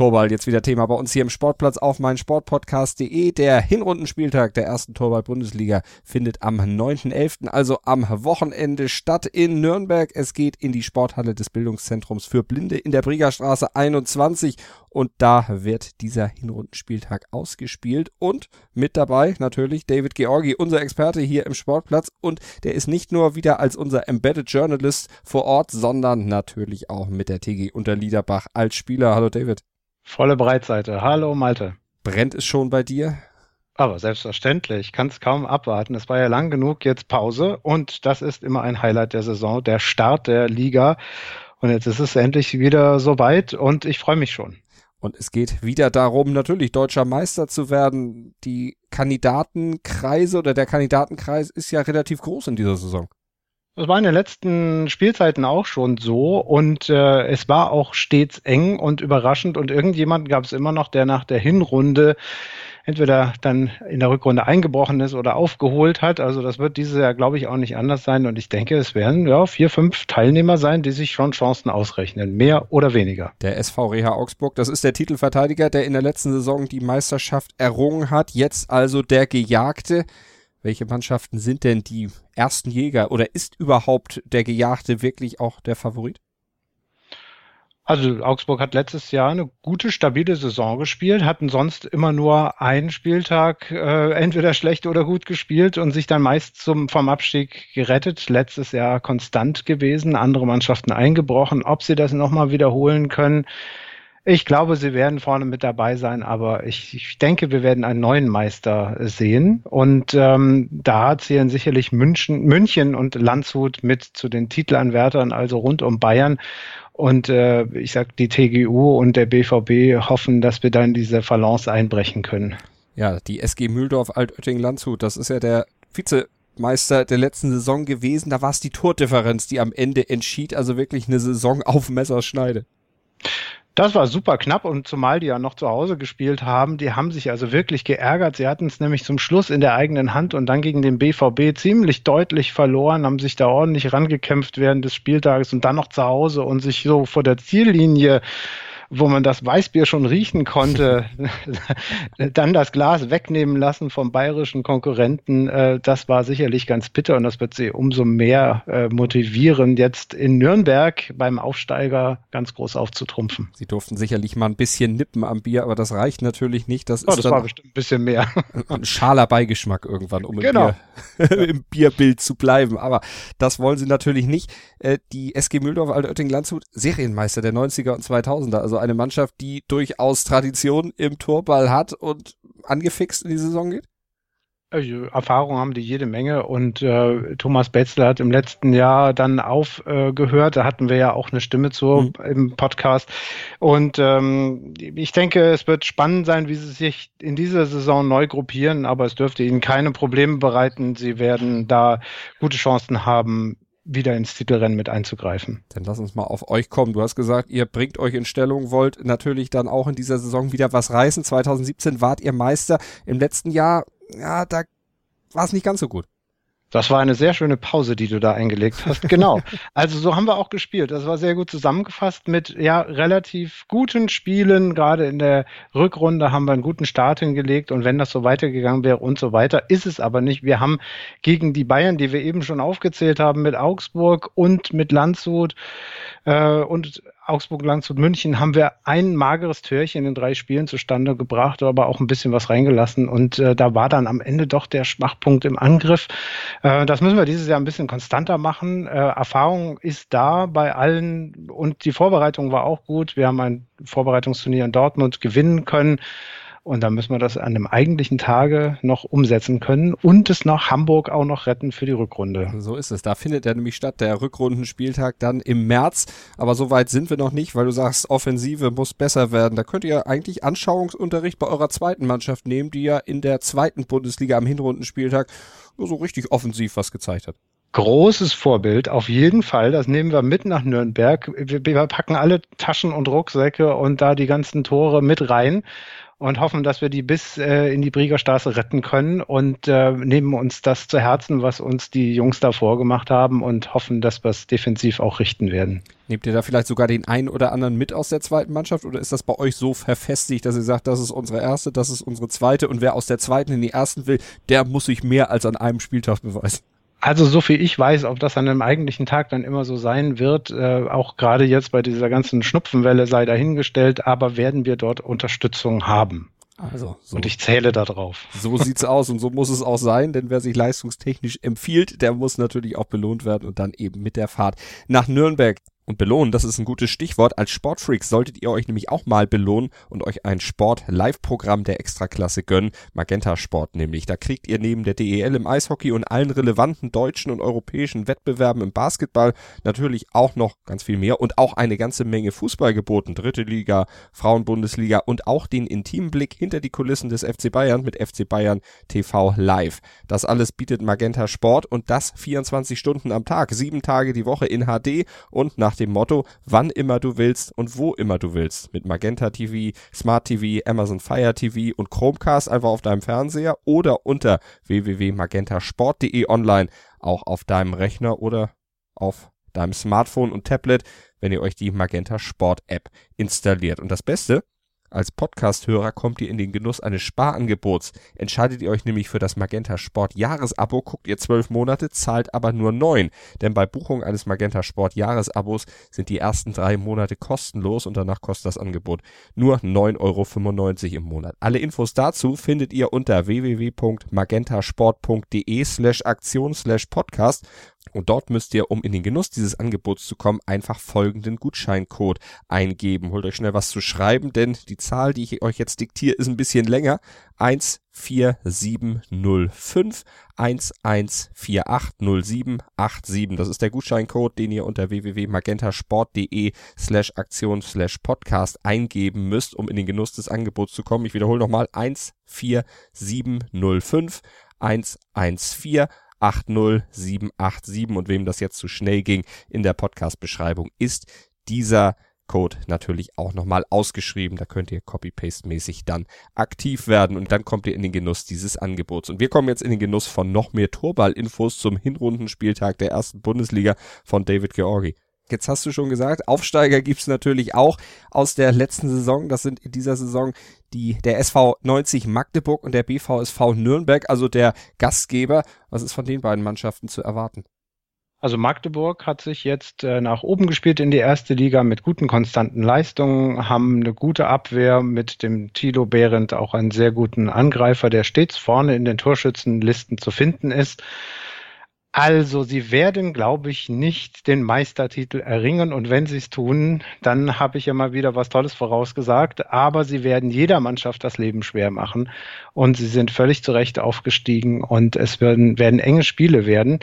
Torball jetzt wieder Thema bei uns hier im Sportplatz auf meinsportpodcast.de. Der Hinrundenspieltag der ersten Torball-Bundesliga findet am 9.11., also am Wochenende statt in Nürnberg. Es geht in die Sporthalle des Bildungszentrums für Blinde in der Briegerstraße 21 und da wird dieser Hinrundenspieltag ausgespielt und mit dabei natürlich David Georgi, unser Experte hier im Sportplatz und der ist nicht nur wieder als unser Embedded Journalist vor Ort, sondern natürlich auch mit der TG Unterliederbach als Spieler. Hallo David. Volle Breitseite. Hallo Malte. Brennt es schon bei dir? Aber selbstverständlich, ich kann es kaum abwarten. Es war ja lang genug jetzt Pause und das ist immer ein Highlight der Saison, der Start der Liga. Und jetzt ist es endlich wieder soweit und ich freue mich schon. Und es geht wieder darum, natürlich deutscher Meister zu werden. Die Kandidatenkreise oder der Kandidatenkreis ist ja relativ groß in dieser Saison. Das war in den letzten Spielzeiten auch schon so und äh, es war auch stets eng und überraschend und irgendjemand gab es immer noch, der nach der Hinrunde entweder dann in der Rückrunde eingebrochen ist oder aufgeholt hat. Also das wird dieses Jahr, glaube ich, auch nicht anders sein. Und ich denke, es werden ja vier, fünf Teilnehmer sein, die sich schon Chancen ausrechnen, mehr oder weniger. Der SV Reha Augsburg, das ist der Titelverteidiger, der in der letzten Saison die Meisterschaft errungen hat. Jetzt also der Gejagte. Welche Mannschaften sind denn die ersten Jäger oder ist überhaupt der Gejagte wirklich auch der Favorit? Also Augsburg hat letztes Jahr eine gute, stabile Saison gespielt, hatten sonst immer nur einen Spieltag äh, entweder schlecht oder gut gespielt und sich dann meist zum, vom Abstieg gerettet. Letztes Jahr konstant gewesen, andere Mannschaften eingebrochen. Ob sie das nochmal wiederholen können, ich glaube, sie werden vorne mit dabei sein, aber ich, ich denke, wir werden einen neuen Meister sehen. Und ähm, da zählen sicherlich München, München und Landshut mit zu den Titelanwärtern, also rund um Bayern. Und äh, ich sag, die TGU und der BVB hoffen, dass wir dann diese Balance einbrechen können. Ja, die SG Mühldorf Altötting Landshut, das ist ja der Vizemeister der letzten Saison gewesen. Da war es die Tordifferenz, die am Ende entschied, also wirklich eine Saison auf Messerschneide. Das war super knapp und zumal die ja noch zu Hause gespielt haben, die haben sich also wirklich geärgert. Sie hatten es nämlich zum Schluss in der eigenen Hand und dann gegen den BVB ziemlich deutlich verloren, haben sich da ordentlich rangekämpft während des Spieltages und dann noch zu Hause und sich so vor der Ziellinie wo man das Weißbier schon riechen konnte, dann das Glas wegnehmen lassen vom bayerischen Konkurrenten, äh, das war sicherlich ganz bitter und das wird sie umso mehr äh, motivieren, jetzt in Nürnberg beim Aufsteiger ganz groß aufzutrumpfen. Sie durften sicherlich mal ein bisschen nippen am Bier, aber das reicht natürlich nicht. Das, oh, ist das war bestimmt ein bisschen mehr. Ein schaler Beigeschmack irgendwann, um genau. im, Bier, im Bierbild zu bleiben. Aber das wollen sie natürlich nicht. Äh, die SG Mühldorf Altötting Landshut Serienmeister der 90er und 2000er, also eine Mannschaft, die durchaus Tradition im Torball hat und angefixt in die Saison geht? Also, Erfahrung haben die jede Menge und äh, Thomas Betzel hat im letzten Jahr dann aufgehört. Äh, da hatten wir ja auch eine Stimme zu mhm. im Podcast. Und ähm, ich denke, es wird spannend sein, wie sie sich in dieser Saison neu gruppieren, aber es dürfte ihnen keine Probleme bereiten. Sie werden da gute Chancen haben, wieder ins Titelrennen mit einzugreifen. Dann lass uns mal auf euch kommen. Du hast gesagt, ihr bringt euch in Stellung, wollt natürlich dann auch in dieser Saison wieder was reißen. 2017 wart ihr Meister. Im letzten Jahr, ja, da war es nicht ganz so gut. Das war eine sehr schöne Pause, die du da eingelegt hast. Genau. Also so haben wir auch gespielt. Das war sehr gut zusammengefasst mit ja relativ guten Spielen. Gerade in der Rückrunde haben wir einen guten Start hingelegt und wenn das so weitergegangen wäre und so weiter, ist es aber nicht. Wir haben gegen die Bayern, die wir eben schon aufgezählt haben, mit Augsburg und mit Landshut äh, und Augsburg, Landshut, München haben wir ein mageres Türchen in drei Spielen zustande gebracht, aber auch ein bisschen was reingelassen. Und äh, da war dann am Ende doch der Schwachpunkt im Angriff. Äh, das müssen wir dieses Jahr ein bisschen konstanter machen. Äh, Erfahrung ist da bei allen und die Vorbereitung war auch gut. Wir haben ein Vorbereitungsturnier in Dortmund gewinnen können. Und dann müssen wir das an dem eigentlichen Tage noch umsetzen können und es nach Hamburg auch noch retten für die Rückrunde. So ist es. Da findet er nämlich statt, der Rückrundenspieltag dann im März. Aber so weit sind wir noch nicht, weil du sagst, Offensive muss besser werden. Da könnt ihr eigentlich Anschauungsunterricht bei eurer zweiten Mannschaft nehmen, die ja in der zweiten Bundesliga am Hinrundenspieltag so richtig offensiv was gezeigt hat großes Vorbild, auf jeden Fall. Das nehmen wir mit nach Nürnberg. Wir, wir, packen alle Taschen und Rucksäcke und da die ganzen Tore mit rein und hoffen, dass wir die bis äh, in die Briegerstraße retten können und äh, nehmen uns das zu Herzen, was uns die Jungs da vorgemacht haben und hoffen, dass wir es defensiv auch richten werden. Nehmt ihr da vielleicht sogar den einen oder anderen mit aus der zweiten Mannschaft oder ist das bei euch so verfestigt, dass ihr sagt, das ist unsere erste, das ist unsere zweite und wer aus der zweiten in die ersten will, der muss sich mehr als an einem Spieltag beweisen? Also so viel ich weiß, ob das an einem eigentlichen Tag dann immer so sein wird, äh, auch gerade jetzt bei dieser ganzen Schnupfenwelle sei dahingestellt, aber werden wir dort Unterstützung haben. Also, so. Und ich zähle darauf. So sieht's aus und so muss es auch sein, denn wer sich leistungstechnisch empfiehlt, der muss natürlich auch belohnt werden und dann eben mit der Fahrt nach Nürnberg und belohnen, das ist ein gutes Stichwort. Als Sportfreaks solltet ihr euch nämlich auch mal belohnen und euch ein Sport-Live-Programm der Extraklasse gönnen. Magenta Sport nämlich. Da kriegt ihr neben der DEL im Eishockey und allen relevanten deutschen und europäischen Wettbewerben im Basketball natürlich auch noch ganz viel mehr und auch eine ganze Menge Fußball geboten. Dritte Liga, Frauenbundesliga und auch den intimen Blick hinter die Kulissen des FC Bayern mit FC Bayern TV Live. Das alles bietet Magenta Sport und das 24 Stunden am Tag, sieben Tage die Woche in HD und nach dem Motto, wann immer du willst und wo immer du willst. Mit Magenta TV, Smart TV, Amazon Fire TV und Chromecast einfach auf deinem Fernseher oder unter www.magentasport.de online, auch auf deinem Rechner oder auf deinem Smartphone und Tablet, wenn ihr euch die Magenta Sport App installiert. Und das Beste, als Podcast-Hörer kommt ihr in den Genuss eines Sparangebots. Entscheidet ihr euch nämlich für das Magenta Sport Jahresabo, guckt ihr zwölf Monate, zahlt aber nur neun. Denn bei Buchung eines Magenta Sport Jahresabos sind die ersten drei Monate kostenlos und danach kostet das Angebot nur 9,95 Euro im Monat. Alle Infos dazu findet ihr unter www.magentasport.de slash Aktion slash Podcast und dort müsst ihr, um in den Genuss dieses Angebots zu kommen, einfach folgenden Gutscheincode eingeben. Holt euch schnell was zu schreiben, denn die Zahl, die ich euch jetzt diktiere, ist ein bisschen länger. 14705 11480787. Das ist der Gutscheincode, den ihr unter www.magentasport.de slash Aktion slash Podcast eingeben müsst, um in den Genuss des Angebots zu kommen. Ich wiederhole nochmal 14705 114 80787 und wem das jetzt zu schnell ging in der Podcast-Beschreibung ist dieser Code natürlich auch nochmal ausgeschrieben. Da könnt ihr Copy-Paste-mäßig dann aktiv werden und dann kommt ihr in den Genuss dieses Angebots. Und wir kommen jetzt in den Genuss von noch mehr Torball-Infos zum Hinrundenspieltag der ersten Bundesliga von David Georgi. Jetzt hast du schon gesagt, Aufsteiger gibt's natürlich auch aus der letzten Saison. Das sind in dieser Saison die, der SV 90 Magdeburg und der BVSV Nürnberg, also der Gastgeber. Was ist von den beiden Mannschaften zu erwarten? Also Magdeburg hat sich jetzt äh, nach oben gespielt in die erste Liga mit guten konstanten Leistungen, haben eine gute Abwehr mit dem Tilo Behrendt, auch einen sehr guten Angreifer, der stets vorne in den Torschützenlisten zu finden ist. Also, sie werden, glaube ich, nicht den Meistertitel erringen. Und wenn sie es tun, dann habe ich ja mal wieder was Tolles vorausgesagt. Aber sie werden jeder Mannschaft das Leben schwer machen. Und sie sind völlig zu Recht aufgestiegen. Und es werden, werden enge Spiele werden.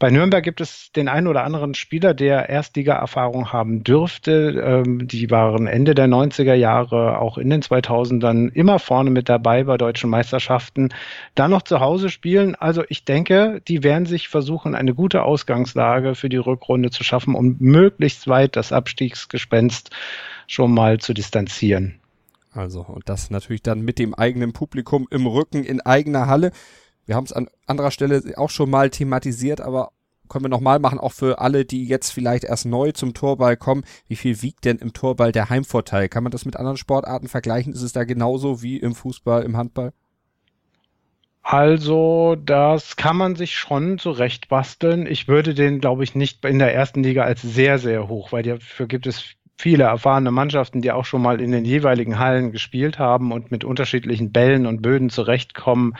Bei Nürnberg gibt es den einen oder anderen Spieler, der Erstliga-Erfahrung haben dürfte. Ähm, die waren Ende der 90er Jahre, auch in den 2000ern, immer vorne mit dabei bei deutschen Meisterschaften. Dann noch zu Hause spielen. Also, ich denke, die werden sich versuchen, versuchen, eine gute Ausgangslage für die Rückrunde zu schaffen, um möglichst weit das Abstiegsgespenst schon mal zu distanzieren. Also, und das natürlich dann mit dem eigenen Publikum im Rücken in eigener Halle. Wir haben es an anderer Stelle auch schon mal thematisiert, aber können wir nochmal machen, auch für alle, die jetzt vielleicht erst neu zum Torball kommen. Wie viel wiegt denn im Torball der Heimvorteil? Kann man das mit anderen Sportarten vergleichen? Ist es da genauso wie im Fußball, im Handball? Also, das kann man sich schon zurecht basteln. Ich würde den, glaube ich, nicht in der ersten Liga als sehr, sehr hoch, weil dafür gibt es viele erfahrene Mannschaften, die auch schon mal in den jeweiligen Hallen gespielt haben und mit unterschiedlichen Bällen und Böden zurechtkommen.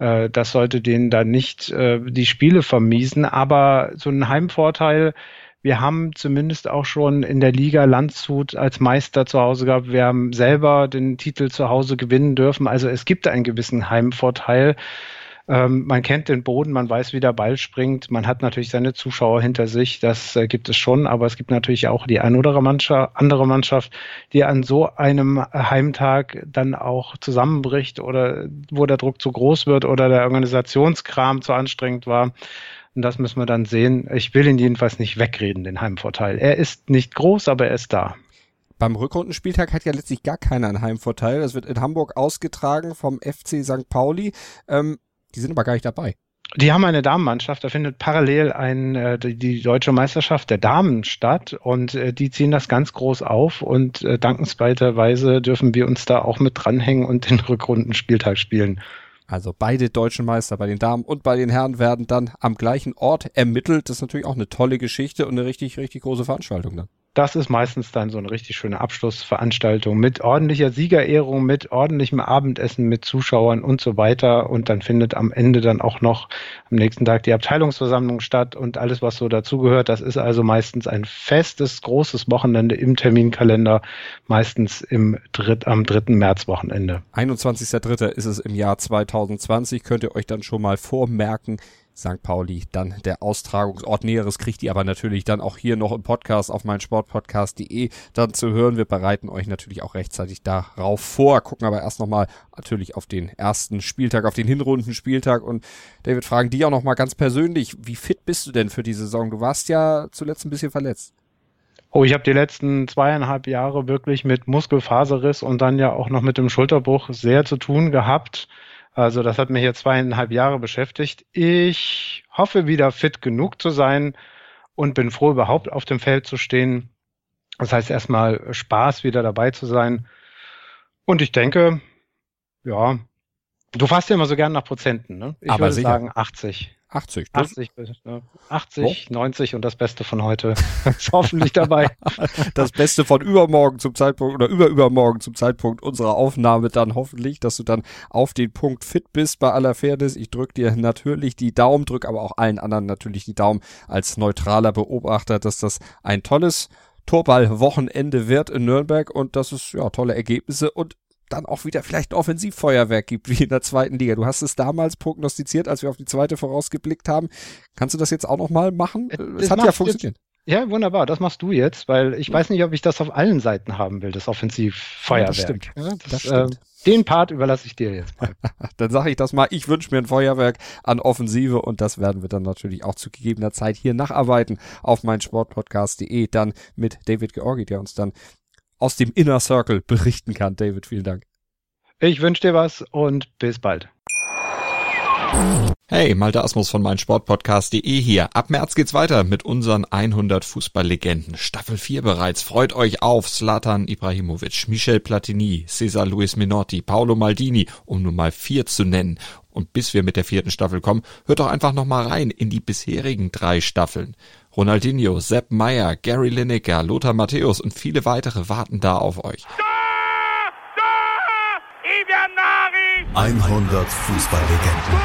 Äh, das sollte denen dann nicht äh, die Spiele vermiesen. Aber so ein Heimvorteil, wir haben zumindest auch schon in der Liga Landshut als Meister zu Hause gehabt. Wir haben selber den Titel zu Hause gewinnen dürfen. Also es gibt einen gewissen Heimvorteil. Ähm, man kennt den Boden, man weiß, wie der Ball springt. Man hat natürlich seine Zuschauer hinter sich. Das äh, gibt es schon. Aber es gibt natürlich auch die ein oder andere Mannschaft, die an so einem Heimtag dann auch zusammenbricht oder wo der Druck zu groß wird oder der Organisationskram zu anstrengend war. Und das müssen wir dann sehen. Ich will ihn jedenfalls nicht wegreden, den Heimvorteil. Er ist nicht groß, aber er ist da. beim Rückrundenspieltag hat ja letztlich gar keiner einen Heimvorteil. Das wird in Hamburg ausgetragen vom FC St. Pauli. Ähm, die sind aber gar nicht dabei. Die haben eine Damenmannschaft, da findet parallel ein, äh, die, deutsche Meisterschaft der Damen statt und äh, die ziehen das ganz groß auf und äh, dankenswerterweise dürfen wir uns da auch mit dranhängen und den Rückrundenspieltag spielen. Also beide deutschen Meister bei den Damen und bei den Herren werden dann am gleichen Ort ermittelt. Das ist natürlich auch eine tolle Geschichte und eine richtig, richtig große Veranstaltung dann das ist meistens dann so eine richtig schöne Abschlussveranstaltung mit ordentlicher Siegerehrung, mit ordentlichem Abendessen, mit Zuschauern und so weiter. Und dann findet am Ende dann auch noch am nächsten Tag die Abteilungsversammlung statt und alles, was so dazugehört. Das ist also meistens ein festes, großes Wochenende im Terminkalender, meistens im Dritt, am dritten Märzwochenende. 21.3. ist es im Jahr 2020. Könnt ihr euch dann schon mal vormerken. St. Pauli dann der Austragungsort. Näheres kriegt ihr aber natürlich dann auch hier noch im Podcast auf meinsportpodcast.de dann zu hören. Wir bereiten euch natürlich auch rechtzeitig darauf vor, gucken aber erst nochmal natürlich auf den ersten Spieltag, auf den Hinrundenspieltag und David, fragen die auch nochmal ganz persönlich, wie fit bist du denn für die Saison? Du warst ja zuletzt ein bisschen verletzt. Oh, ich habe die letzten zweieinhalb Jahre wirklich mit Muskelfaserriss und dann ja auch noch mit dem Schulterbruch sehr zu tun gehabt. Also das hat mich jetzt zweieinhalb Jahre beschäftigt. Ich hoffe wieder fit genug zu sein und bin froh, überhaupt auf dem Feld zu stehen. Das heißt erstmal Spaß, wieder dabei zu sein. Und ich denke, ja, du fasst ja immer so gern nach Prozenten, ne? Ich Aber würde sicher. sagen 80. 80. 80, 80 90 und das Beste von heute ist hoffentlich dabei. Das Beste von übermorgen zum Zeitpunkt oder überübermorgen zum Zeitpunkt unserer Aufnahme dann hoffentlich, dass du dann auf den Punkt fit bist bei aller Fairness. Ich drück dir natürlich die Daumen, drück aber auch allen anderen natürlich die Daumen als neutraler Beobachter, dass das ein tolles Torball-Wochenende wird in Nürnberg und dass es ja tolle Ergebnisse und dann auch wieder vielleicht ein Offensivfeuerwerk gibt, wie in der zweiten Liga. Du hast es damals prognostiziert, als wir auf die zweite vorausgeblickt haben. Kannst du das jetzt auch nochmal machen? Äh, Es hat ja funktioniert. Jetzt, ja, wunderbar. Das machst du jetzt, weil ich weiß nicht, ob ich das auf allen Seiten haben will, das Offensivfeuerwerk. Ja, das stimmt. Ja, das, Das stimmt. Äh, den Part überlasse ich dir jetzt mal. Dann sage ich das mal. Ich wünsche mir ein Feuerwerk an Offensive und das werden wir dann natürlich auch zu gegebener Zeit hier nacharbeiten auf meinsportpodcast.de dann mit David Georgi, der uns dann aus dem Inner Circle berichten kann. David, vielen Dank. Ich wünsche dir was und bis bald. Hey, Malte Asmus von meinsportpodcast.de hier. Ab März geht's weiter mit unseren 100 Fußballlegenden. Staffel 4 bereits. Freut euch auf Zlatan Ibrahimovic, Michel Platini, Cesar Luis Minotti, Paolo Maldini, um nur mal vier zu nennen. Und bis wir mit der vierten Staffel kommen, hört doch einfach noch mal rein in die bisherigen drei Staffeln. Ronaldinho, Sepp Meyer, Gary Lineker, Lothar Matthäus und viele weitere warten da auf euch. 100 Fußballlegenden.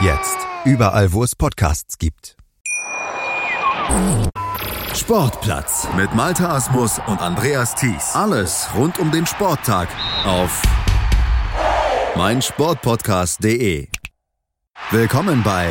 Jetzt überall, wo es Podcasts gibt. Sportplatz mit Malta Asmus und Andreas Thies. Alles rund um den Sporttag auf meinsportpodcast.de. Willkommen bei